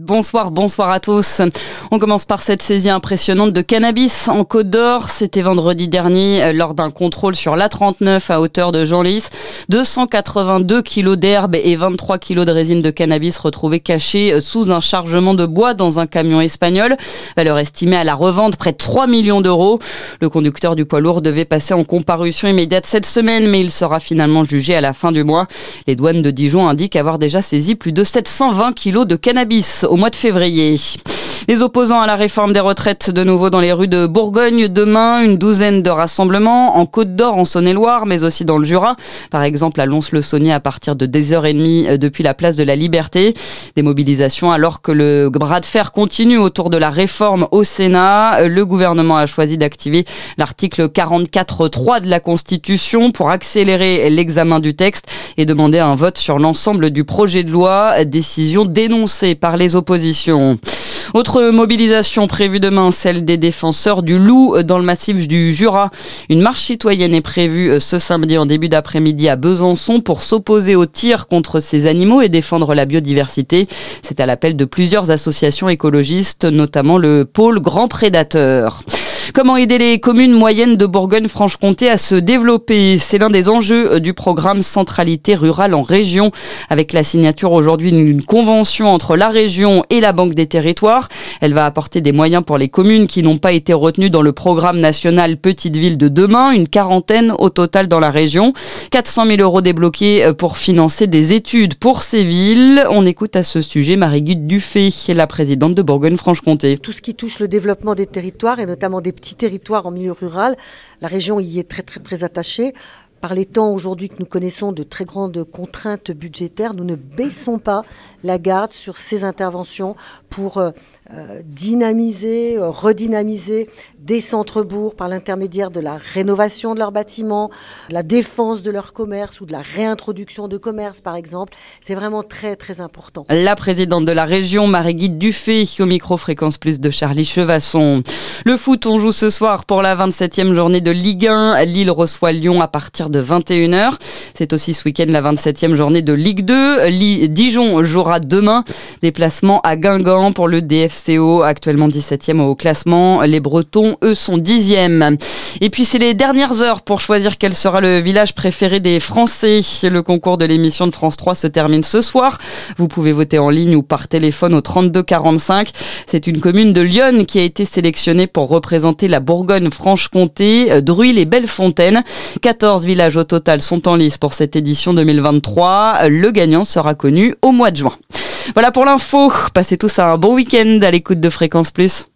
Bonsoir, bonsoir à tous. On commence par cette saisie impressionnante de cannabis en Côte d'Or. C'était vendredi dernier euh, lors d'un contrôle sur l'A39 à hauteur de Genlis. 282 kilos d'herbe et 23 kilos de résine de cannabis retrouvés cachés euh, sous un chargement de bois dans un camion espagnol. Valeur estimée à la revente près de 3 millions d'euros. Le conducteur du poids lourd devait passer en comparution immédiate cette semaine, mais il sera finalement jugé à la fin du mois. Les douanes de Dijon indiquent avoir déjà saisi plus de 720 kilos de cannabis au mois de février. Les opposants à la réforme des retraites de nouveau dans les rues de Bourgogne. Demain, une douzaine de rassemblements en Côte d'Or, en Saône-et-Loire, mais aussi dans le Jura. Par exemple, à Lons-le-Saunier à partir de 10h30 depuis la place de la Liberté. Des mobilisations alors que le bras de fer continue autour de la réforme au Sénat. Le gouvernement a choisi d'activer l'article 44.3 de la Constitution pour accélérer l'examen du texte et demander un vote sur l'ensemble du projet de loi. Décision dénoncée par les oppositions. Autre mobilisation prévue demain, celle des défenseurs du loup dans le massif du Jura. Une marche citoyenne est prévue euh, ce samedi en début d'après-midi à Besançon pour s'opposer au tir contre ces animaux et défendre la biodiversité. C'est à l'appel de plusieurs associations écologistes, notamment le pôle Grand Prédateur. Comment aider les communes moyennes de Bourgogne-Franche-Comté à se développer? C'est l'un des enjeux euh, du programme Centralité rurale en région, avec la signature aujourd'hui d'une convention entre la région et la Banque des territoires. Elle va apporter des moyens pour les communes qui n'ont pas été retenues dans le programme national Petite Ville de demain, une quarantaine au total dans la région. 400 000 euros débloqués euh, pour financer des études pour ces villes. On écoute à ce sujet Marie-Gude Dufay, la présidente de Bourgogne-Franche-Comté. Tout ce qui touche le développement des territoires et notamment des petit territoire en milieu rural. La région y est très très très attachée. Par les temps aujourd'hui que nous connaissons de très grandes contraintes budgétaires, nous ne baissons pas la garde sur ces interventions pour euh, euh, dynamiser, euh, redynamiser des centres-bourgs par l'intermédiaire de la rénovation de leurs bâtiments, de la défense de leur commerce ou de la réintroduction de commerce, par exemple. C'est vraiment très, très important. La présidente de la région, Marie-Guide Dufay, au micro-fréquence plus de Charlie Chevasson. Le foot, on joue ce soir pour la 27e journée de Ligue 1. Lille reçoit Lyon à partir de 21h. C'est aussi ce week-end la 27e journée de Ligue 2. Dijon jouera demain. Déplacement à Guingamp pour le DF CO, actuellement 17e au classement. Les Bretons, eux, sont 10e. Et puis, c'est les dernières heures pour choisir quel sera le village préféré des Français. Le concours de l'émission de France 3 se termine ce soir. Vous pouvez voter en ligne ou par téléphone au 32 45. C'est une commune de Lyon qui a été sélectionnée pour représenter la Bourgogne-Franche-Comté, Druille et Bellefontaine. 14 villages au total sont en lice cette édition 2023. Le gagnant sera connu au mois de juin. Voilà pour l'info. Passez tous un bon week-end à l'écoute de Fréquence Plus.